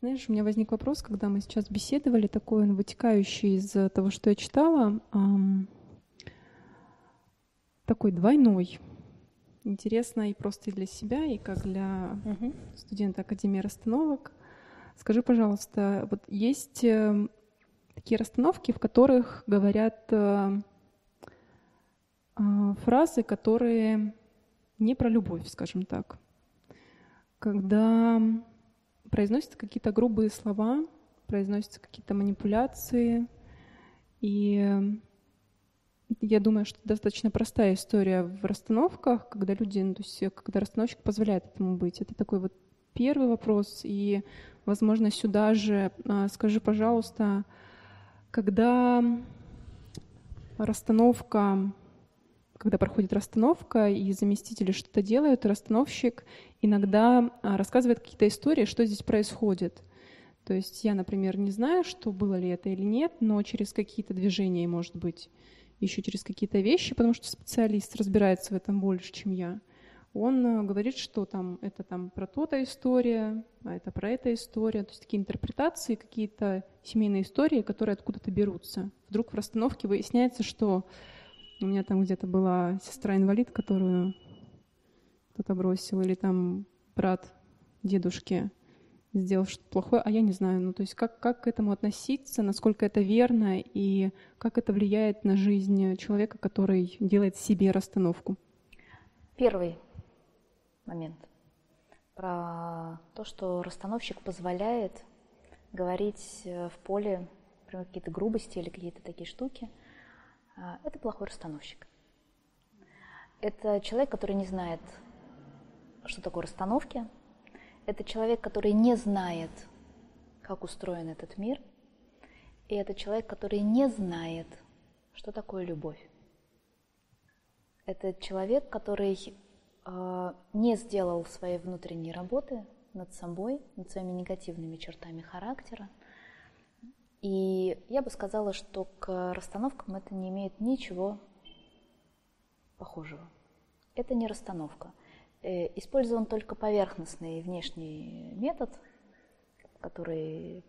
Знаешь, у меня возник вопрос, когда мы сейчас беседовали, такой он вытекающий из того, что я читала, такой двойной. Интересно и просто и для себя, и как для угу. студента Академии расстановок. Скажи, пожалуйста, вот есть э, такие расстановки, в которых говорят э, э, фразы, которые не про любовь, скажем так. Когда произносятся какие-то грубые слова, произносятся какие-то манипуляции. И я думаю, что достаточно простая история в расстановках, когда люди, ну, то есть когда расстановщик позволяет этому быть. Это такой вот первый вопрос. И, возможно, сюда же а, скажи, пожалуйста, когда расстановка когда проходит расстановка, и заместители что-то делают, расстановщик иногда а, рассказывает какие-то истории, что здесь происходит. То есть я, например, не знаю, что было ли это или нет, но через какие-то движения, может быть, еще через какие-то вещи, потому что специалист разбирается в этом больше, чем я. Он а, говорит, что там это там про то-то история, а это про это история. То есть такие интерпретации, какие-то семейные истории, которые откуда-то берутся. Вдруг в расстановке выясняется, что у меня там где-то была сестра-инвалид, которую кто-то бросил, или там брат дедушки сделал что-то плохое, а я не знаю. Ну, то есть как, как к этому относиться, насколько это верно, и как это влияет на жизнь человека, который делает себе расстановку? Первый момент про то, что расстановщик позволяет говорить в поле, например, какие-то грубости или какие-то такие штуки – это плохой расстановщик. Это человек, который не знает, что такое расстановки. Это человек, который не знает, как устроен этот мир. И это человек, который не знает, что такое любовь. Это человек, который э, не сделал своей внутренней работы над собой, над своими негативными чертами характера, я бы сказала, что к расстановкам это не имеет ничего похожего. Это не расстановка. Э, использован только поверхностный внешний метод, который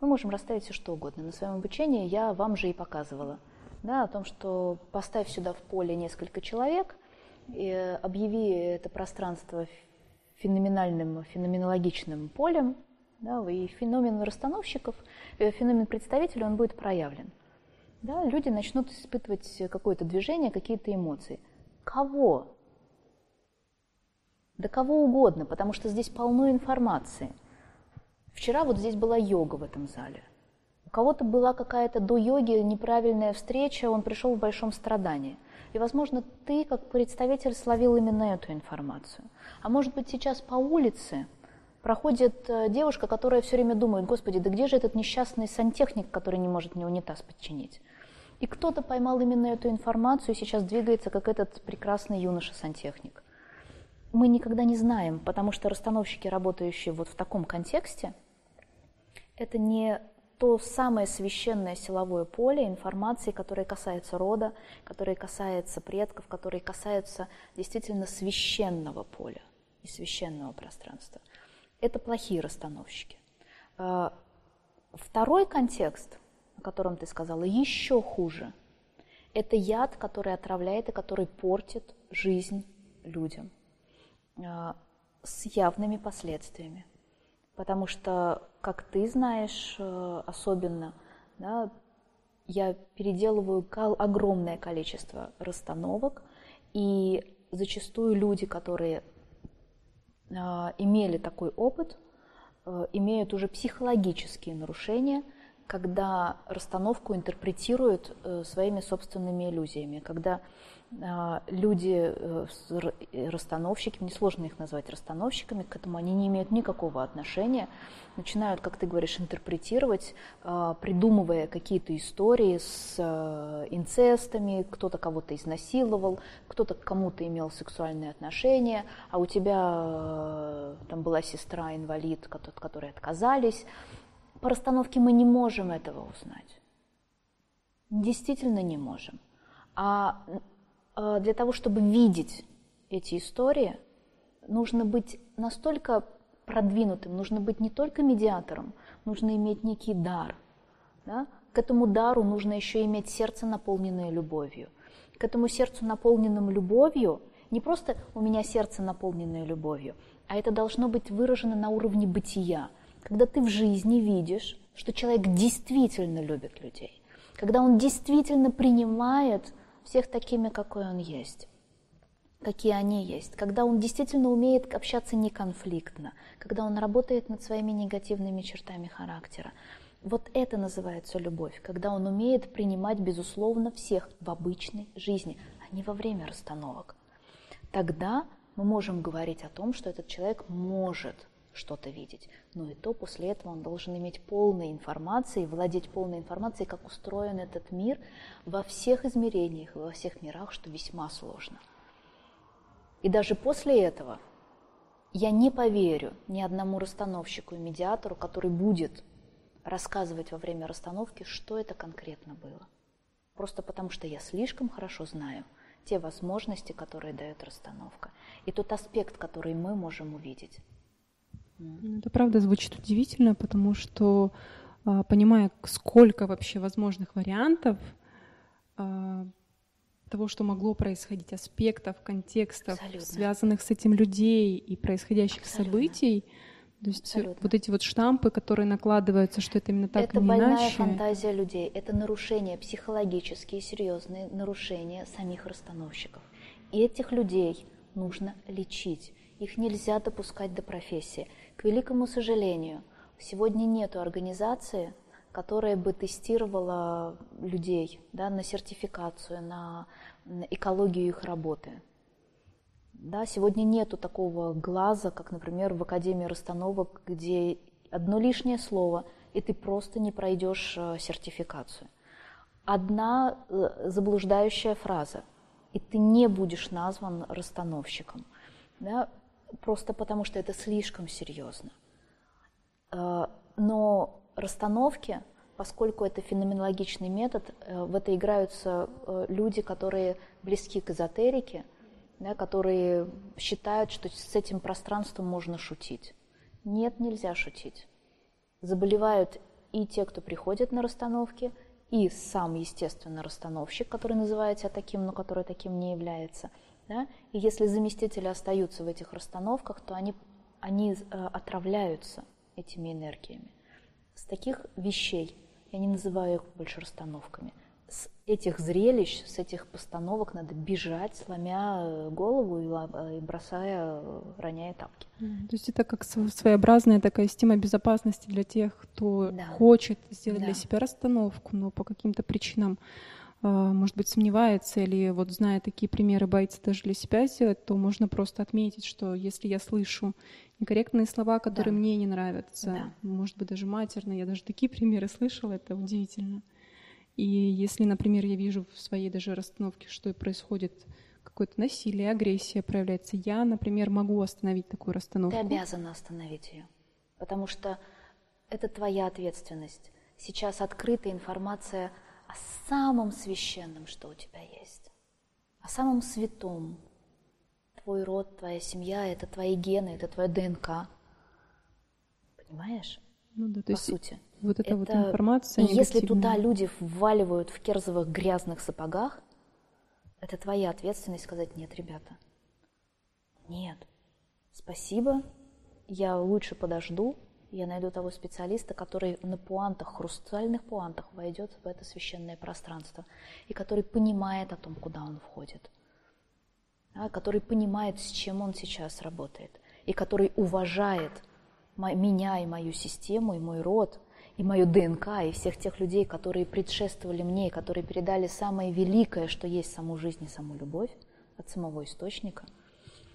мы можем расставить все что угодно. На своем обучении я вам же и показывала. Да, о том, что поставь сюда в поле несколько человек, и объяви это пространство феноменальным, феноменологичным полем, да, и феномен расстановщиков, э, феномен представителей, он будет проявлен. Да, люди начнут испытывать какое-то движение, какие-то эмоции. Кого? Да кого угодно, потому что здесь полно информации. Вчера вот здесь была йога в этом зале. У кого-то была какая-то до йоги неправильная встреча, он пришел в большом страдании. И, возможно, ты, как представитель, словил именно эту информацию. А может быть, сейчас по улице проходит э, девушка, которая все время думает, господи, да где же этот несчастный сантехник, который не может мне унитаз подчинить? И кто-то поймал именно эту информацию и сейчас двигается, как этот прекрасный юноша-сантехник. Мы никогда не знаем, потому что расстановщики, работающие вот в таком контексте, это не то самое священное силовое поле информации, которое касается рода, которое касается предков, которое касается действительно священного поля и священного пространства это плохие расстановщики. А, второй контекст, о котором ты сказала, еще хуже. Это яд, который отравляет и который портит жизнь людям а, с явными последствиями. Потому что, как ты знаешь э, особенно, да, я переделываю огромное количество расстановок, и зачастую люди, которые имели такой опыт, э, имеют уже психологические нарушения, когда расстановку интерпретируют э, своими собственными иллюзиями, когда а, люди, э, расстановщики, несложно их назвать расстановщиками, к этому они не имеют никакого отношения, начинают, как ты говоришь, интерпретировать, а, придумывая какие-то истории с э, инцестами, кто-то кого-то изнасиловал, кто-то к кому-то имел сексуальные отношения, а у тебя э, там была сестра-инвалид, от которой отказались. По расстановке мы не можем этого узнать. Действительно не можем. А Э, для того, чтобы видеть эти истории, нужно быть настолько продвинутым, нужно быть не только медиатором, нужно иметь некий дар. Да? К этому дару нужно еще иметь сердце, наполненное любовью. К этому сердцу, наполненному любовью, не просто у меня сердце, наполненное любовью, а это должно быть выражено на уровне бытия. Когда ты в жизни видишь, что человек действительно любит людей, когда он действительно принимает всех такими, какой он есть какие они есть, когда он действительно умеет общаться неконфликтно, когда он работает над своими негативными чертами характера. Вот это называется любовь, когда он умеет принимать, безусловно, всех в обычной жизни, а не во время расстановок. Тогда мы можем говорить о том, что этот человек может что-то видеть. Но и то после этого он должен иметь полной информации, владеть полной информацией, как устроен этот мир во всех измерениях, во всех мирах, что весьма сложно. И даже после этого я не поверю ни одному расстановщику и медиатору, который будет рассказывать во время расстановки, что это конкретно было. Просто потому что я слишком хорошо знаю те возможности, которые дает расстановка, и тот аспект, который мы можем увидеть. Это правда звучит удивительно, потому что а, понимая, сколько вообще возможных вариантов, а, того, что могло происходить, аспектов, контекстов, Абсолютно. связанных с этим людей и происходящих Абсолютно. событий. То есть Абсолютно. вот эти вот штампы, которые накладываются, что это именно так это не больная иначе. фантазия людей, это нарушения психологические, серьезные нарушения самих расстановщиков. И этих людей нужно лечить. Их нельзя допускать до профессии. К великому сожалению, сегодня нет организации, которая бы тестировала людей да, на сертификацию, на, экологию их работы. Да, сегодня нету такого глаза, как, например, в Академии расстановок, где одно лишнее слово, и ты просто не пройдешь э, сертификацию. Одна э, заблуждающая фраза, и ты не будешь назван расстановщиком, да, просто потому что это слишком серьезно. Э, но расстановки, поскольку это феноменологичный метод, э, в это играются э, люди, которые близки к эзотерике, да, которые считают, что с этим пространством можно шутить. Нет, нельзя шутить. Заболевают и те, кто приходит на расстановки, и сам, естественно, расстановщик, который называет себя таким, но который таким не является. Да? И если заместители остаются в этих расстановках, то они, они э, отравляются этими энергиями с таких вещей, я не называю их больше расстановками, с этих зрелищ, с этих постановок надо бежать, сломя э, голову и, бросая, э, роняя тапки. То есть это как своеобразная такая система безопасности для тех, кто да. хочет сделать да. для себя расстановку, но по каким-то причинам может быть, сомневается или вот зная такие примеры, боится даже для себя сделать, то можно просто отметить, что если я слышу некорректные слова, которые да. мне не нравятся, да. может быть, даже матерные, я даже такие примеры слышала, это удивительно. И если, например, я вижу в своей даже расстановке, что происходит какое-то насилие, агрессия проявляется, я, например, могу остановить такую расстановку. Ты обязана остановить ее, потому что это твоя ответственность. Сейчас открыта информация о самом священном, что у тебя есть, о самом святом. Твой род, твоя семья, это твои гены, это твоя ДНК. Понимаешь? Ну да, то По есть сути. Вот эта это... вот информация. И если туда люди вваливают в керзовых грязных сапогах, это твоя ответственность сказать нет, ребята. Нет. Спасибо, я лучше подожду, я найду того специалиста, который на пуантах, хрустальных пуантах войдет в это священное пространство и который понимает о том, куда он входит, да, который понимает, с чем он сейчас работает, и который уважает меня и мою систему, и мой род, и мою ДНК, и всех тех людей, которые предшествовали мне, и которые передали самое великое, что есть саму жизнь и саму любовь от самого источника,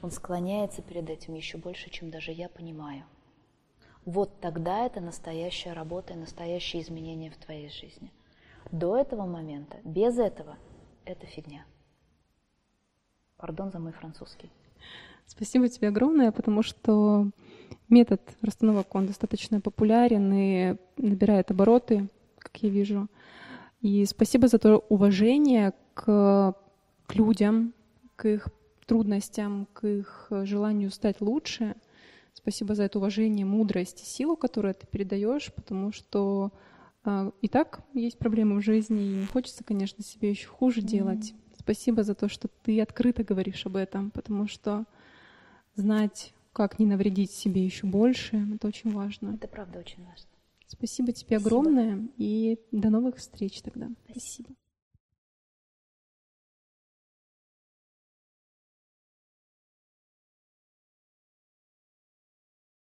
он склоняется перед этим еще больше, чем даже я понимаю – вот тогда это настоящая работа и настоящие изменения в твоей жизни. До этого момента, без этого, это фигня. Пардон за мой французский. Спасибо тебе огромное, потому что метод расстановок, он достаточно популярен и набирает обороты, как я вижу. И спасибо за то уважение к, к людям, к их трудностям, к их желанию стать лучше – Спасибо за это уважение, мудрость и силу, которую ты передаешь, потому что э, и так есть проблемы в жизни, и не хочется, конечно, себе еще хуже mm-hmm. делать. Спасибо за то, что ты открыто говоришь об этом, потому что знать, как не навредить себе еще больше, это очень важно. Это правда очень важно. Спасибо тебе Спасибо. огромное и до новых встреч тогда. Спасибо. Спасибо.